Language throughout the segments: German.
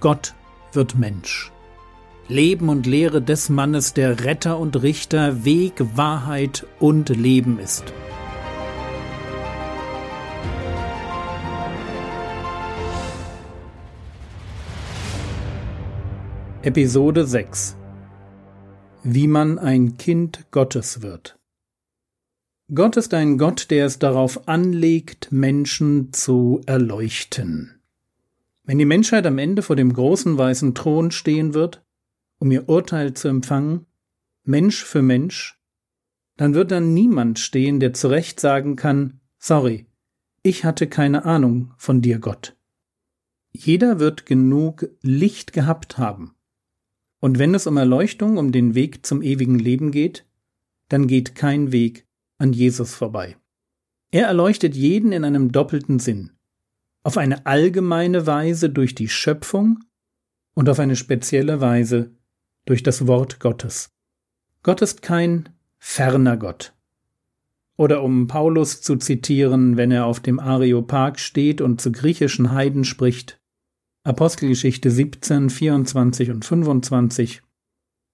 Gott wird Mensch. Leben und Lehre des Mannes, der Retter und Richter, Weg, Wahrheit und Leben ist. Episode 6 Wie man ein Kind Gottes wird Gott ist ein Gott, der es darauf anlegt, Menschen zu erleuchten. Wenn die Menschheit am Ende vor dem großen weißen Thron stehen wird, um ihr Urteil zu empfangen, Mensch für Mensch, dann wird dann niemand stehen, der zu Recht sagen kann, sorry, ich hatte keine Ahnung von dir, Gott. Jeder wird genug Licht gehabt haben. Und wenn es um Erleuchtung, um den Weg zum ewigen Leben geht, dann geht kein Weg an Jesus vorbei. Er erleuchtet jeden in einem doppelten Sinn auf eine allgemeine Weise durch die Schöpfung und auf eine spezielle Weise durch das Wort Gottes. Gott ist kein ferner Gott. Oder um Paulus zu zitieren, wenn er auf dem Areopag steht und zu griechischen Heiden spricht, Apostelgeschichte 17, 24 und 25,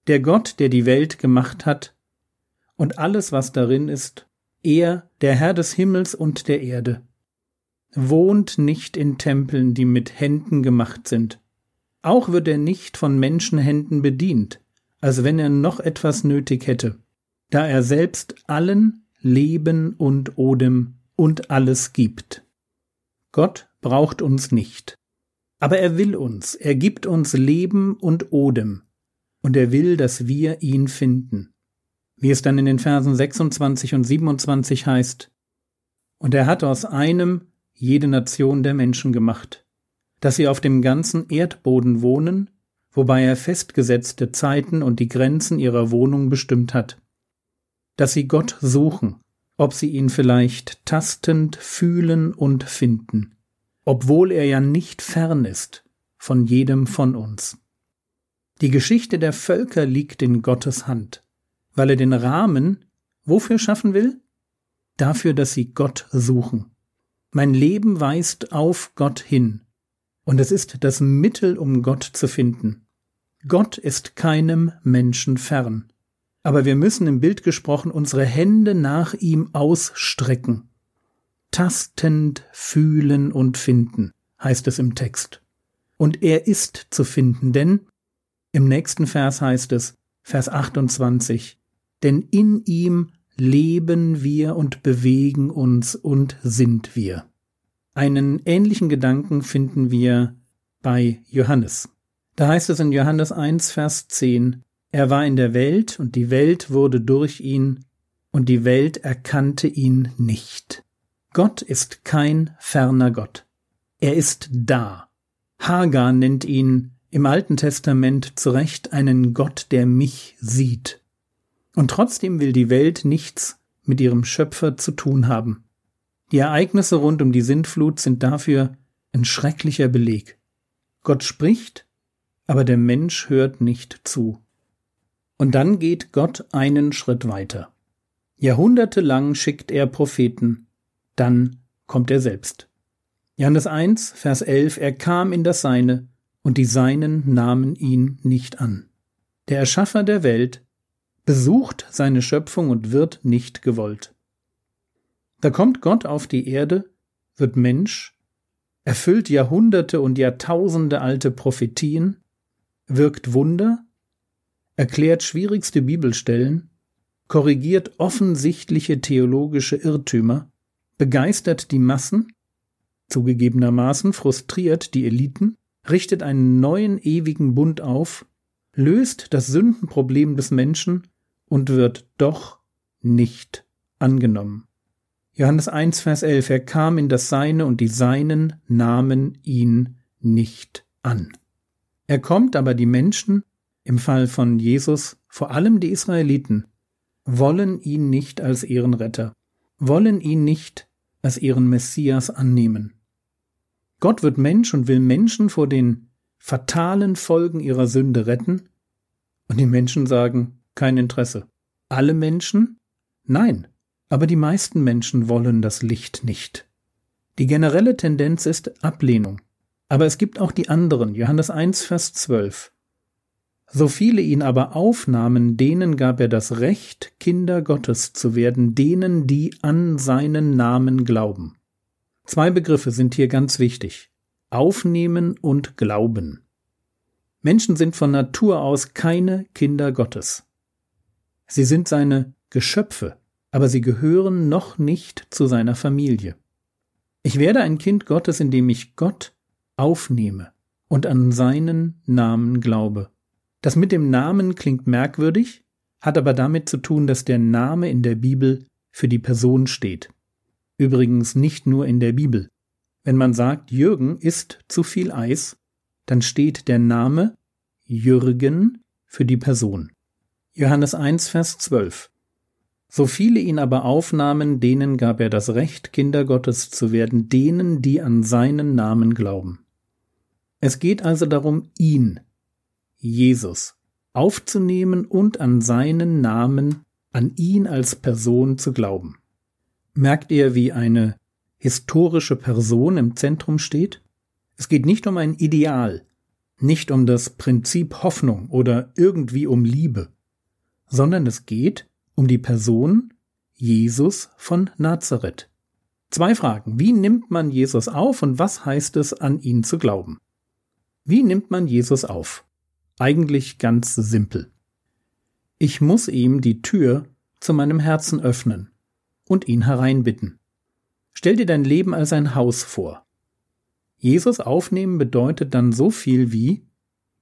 der Gott, der die Welt gemacht hat und alles, was darin ist, er, der Herr des Himmels und der Erde, wohnt nicht in Tempeln, die mit Händen gemacht sind. Auch wird er nicht von Menschenhänden bedient, als wenn er noch etwas nötig hätte, da er selbst allen Leben und Odem und alles gibt. Gott braucht uns nicht. Aber er will uns, er gibt uns Leben und Odem, und er will, dass wir ihn finden. Wie es dann in den Versen 26 und 27 heißt, und er hat aus einem jede Nation der Menschen gemacht, dass sie auf dem ganzen Erdboden wohnen, wobei er festgesetzte Zeiten und die Grenzen ihrer Wohnung bestimmt hat, dass sie Gott suchen, ob sie ihn vielleicht tastend fühlen und finden, obwohl er ja nicht fern ist von jedem von uns. Die Geschichte der Völker liegt in Gottes Hand, weil er den Rahmen wofür schaffen will? Dafür, dass sie Gott suchen. Mein Leben weist auf Gott hin. Und es ist das Mittel, um Gott zu finden. Gott ist keinem Menschen fern. Aber wir müssen im Bild gesprochen unsere Hände nach ihm ausstrecken. Tastend fühlen und finden, heißt es im Text. Und er ist zu finden, denn im nächsten Vers heißt es, Vers 28, denn in ihm leben wir und bewegen uns und sind wir. Einen ähnlichen Gedanken finden wir bei Johannes. Da heißt es in Johannes 1, Vers 10, er war in der Welt und die Welt wurde durch ihn und die Welt erkannte ihn nicht. Gott ist kein ferner Gott. Er ist da. Hagar nennt ihn im Alten Testament zu Recht einen Gott, der mich sieht. Und trotzdem will die Welt nichts mit ihrem Schöpfer zu tun haben. Die Ereignisse rund um die Sintflut sind dafür ein schrecklicher Beleg. Gott spricht, aber der Mensch hört nicht zu. Und dann geht Gott einen Schritt weiter. Jahrhundertelang schickt er Propheten, dann kommt er selbst. Johannes 1, Vers 11, er kam in das Seine, und die Seinen nahmen ihn nicht an. Der Erschaffer der Welt besucht seine Schöpfung und wird nicht gewollt. Da kommt Gott auf die Erde, wird Mensch, erfüllt Jahrhunderte und Jahrtausende alte Prophetien, wirkt Wunder, erklärt schwierigste Bibelstellen, korrigiert offensichtliche theologische Irrtümer, begeistert die Massen, zugegebenermaßen frustriert die Eliten, richtet einen neuen ewigen Bund auf, löst das Sündenproblem des Menschen und wird doch nicht angenommen. Johannes 1, Vers 11, er kam in das Seine und die Seinen nahmen ihn nicht an. Er kommt aber die Menschen, im Fall von Jesus, vor allem die Israeliten, wollen ihn nicht als ihren Retter, wollen ihn nicht als ihren Messias annehmen. Gott wird Mensch und will Menschen vor den fatalen Folgen ihrer Sünde retten, und die Menschen sagen, kein Interesse. Alle Menschen? Nein, aber die meisten Menschen wollen das Licht nicht. Die generelle Tendenz ist Ablehnung. Aber es gibt auch die anderen, Johannes 1, Vers 12. So viele ihn aber aufnahmen, denen gab er das Recht, Kinder Gottes zu werden, denen, die an seinen Namen glauben. Zwei Begriffe sind hier ganz wichtig. Aufnehmen und Glauben. Menschen sind von Natur aus keine Kinder Gottes. Sie sind seine Geschöpfe, aber sie gehören noch nicht zu seiner Familie. Ich werde ein Kind Gottes, indem ich Gott aufnehme und an seinen Namen glaube. Das mit dem Namen klingt merkwürdig, hat aber damit zu tun, dass der Name in der Bibel für die Person steht. Übrigens nicht nur in der Bibel. Wenn man sagt, Jürgen isst zu viel Eis, dann steht der Name Jürgen für die Person. Johannes 1, Vers 12. So viele ihn aber aufnahmen, denen gab er das Recht, Kinder Gottes zu werden, denen, die an seinen Namen glauben. Es geht also darum, ihn, Jesus, aufzunehmen und an seinen Namen, an ihn als Person zu glauben. Merkt ihr, wie eine historische Person im Zentrum steht? Es geht nicht um ein Ideal, nicht um das Prinzip Hoffnung oder irgendwie um Liebe, sondern es geht um die Person Jesus von Nazareth. Zwei Fragen. Wie nimmt man Jesus auf und was heißt es, an ihn zu glauben? Wie nimmt man Jesus auf? Eigentlich ganz simpel. Ich muss ihm die Tür zu meinem Herzen öffnen und ihn hereinbitten. Stell dir dein Leben als ein Haus vor. Jesus aufnehmen bedeutet dann so viel wie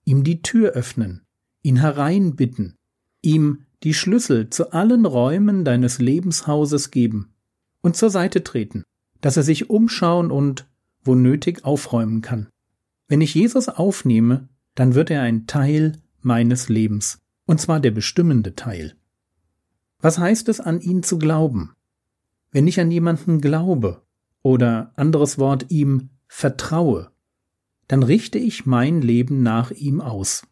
ihm die Tür öffnen, ihn hereinbitten, ihm die Schlüssel zu allen Räumen deines Lebenshauses geben und zur Seite treten, dass er sich umschauen und, wo nötig, aufräumen kann. Wenn ich Jesus aufnehme, dann wird er ein Teil meines Lebens, und zwar der bestimmende Teil. Was heißt es, an ihn zu glauben? Wenn ich an jemanden glaube oder anderes Wort ihm vertraue, dann richte ich mein Leben nach ihm aus.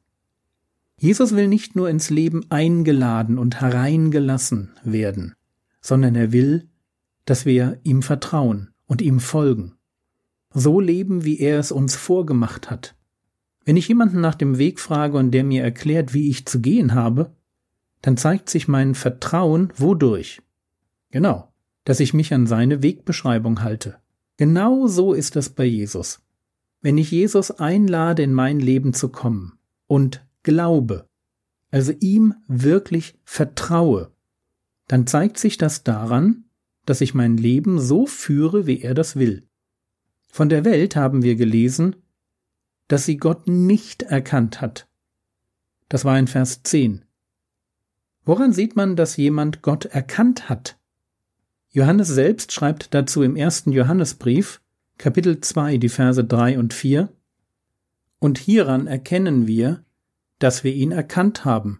Jesus will nicht nur ins Leben eingeladen und hereingelassen werden, sondern er will, dass wir ihm vertrauen und ihm folgen. So leben, wie er es uns vorgemacht hat, wenn ich jemanden nach dem Weg frage und der mir erklärt, wie ich zu gehen habe, dann zeigt sich mein Vertrauen wodurch? Genau, dass ich mich an seine Wegbeschreibung halte. Genau so ist es bei Jesus. Wenn ich Jesus einlade, in mein Leben zu kommen und glaube, also ihm wirklich vertraue, dann zeigt sich das daran, dass ich mein Leben so führe, wie er das will. Von der Welt haben wir gelesen, dass sie Gott nicht erkannt hat. Das war in Vers 10. Woran sieht man, dass jemand Gott erkannt hat? Johannes selbst schreibt dazu im ersten Johannesbrief, Kapitel 2, die Verse 3 und 4, Und hieran erkennen wir, dass wir ihn erkannt haben,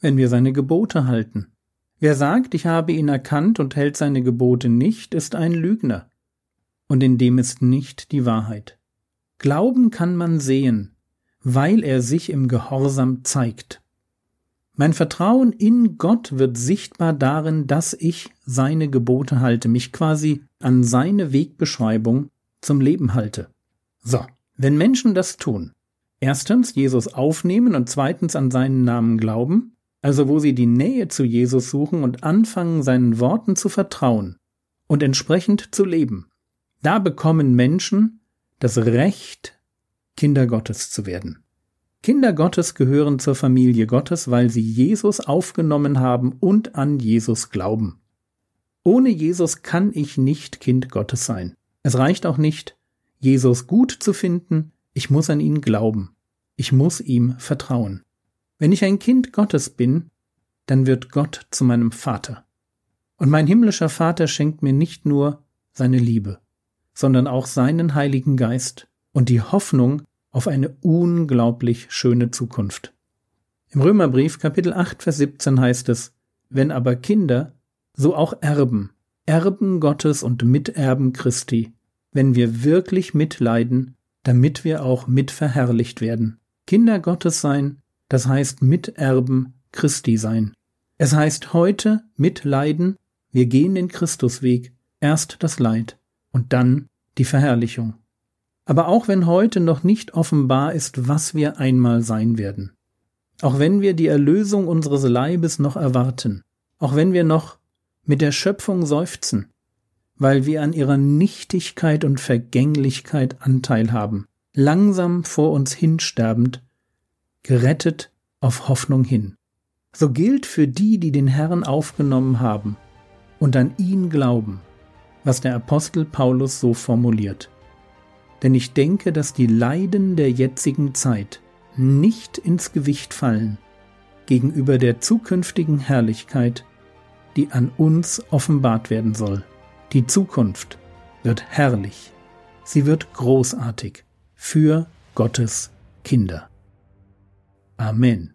wenn wir seine Gebote halten. Wer sagt, ich habe ihn erkannt und hält seine Gebote nicht, ist ein Lügner, und in dem ist nicht die Wahrheit. Glauben kann man sehen, weil er sich im Gehorsam zeigt. Mein Vertrauen in Gott wird sichtbar darin, dass ich seine Gebote halte, mich quasi an seine Wegbeschreibung zum Leben halte. So, wenn Menschen das tun, erstens Jesus aufnehmen und zweitens an seinen Namen glauben, also wo sie die Nähe zu Jesus suchen und anfangen, seinen Worten zu vertrauen und entsprechend zu leben, da bekommen Menschen das Recht, Kinder Gottes zu werden. Kinder Gottes gehören zur Familie Gottes, weil sie Jesus aufgenommen haben und an Jesus glauben. Ohne Jesus kann ich nicht Kind Gottes sein. Es reicht auch nicht, Jesus gut zu finden, ich muss an ihn glauben. Ich muss ihm vertrauen. Wenn ich ein Kind Gottes bin, dann wird Gott zu meinem Vater. Und mein himmlischer Vater schenkt mir nicht nur seine Liebe sondern auch seinen Heiligen Geist und die Hoffnung auf eine unglaublich schöne Zukunft. Im Römerbrief Kapitel 8 Vers 17 heißt es, wenn aber Kinder, so auch Erben, Erben Gottes und Miterben Christi, wenn wir wirklich mitleiden, damit wir auch mitverherrlicht werden. Kinder Gottes sein, das heißt Miterben Christi sein. Es heißt heute mitleiden, wir gehen den Christusweg, erst das Leid, und dann die Verherrlichung. Aber auch wenn heute noch nicht offenbar ist, was wir einmal sein werden, auch wenn wir die Erlösung unseres Leibes noch erwarten, auch wenn wir noch mit der Schöpfung seufzen, weil wir an ihrer Nichtigkeit und Vergänglichkeit Anteil haben, langsam vor uns hinsterbend, gerettet auf Hoffnung hin. So gilt für die, die den Herrn aufgenommen haben und an ihn glauben, was der Apostel Paulus so formuliert. Denn ich denke, dass die Leiden der jetzigen Zeit nicht ins Gewicht fallen gegenüber der zukünftigen Herrlichkeit, die an uns offenbart werden soll. Die Zukunft wird herrlich, sie wird großartig für Gottes Kinder. Amen.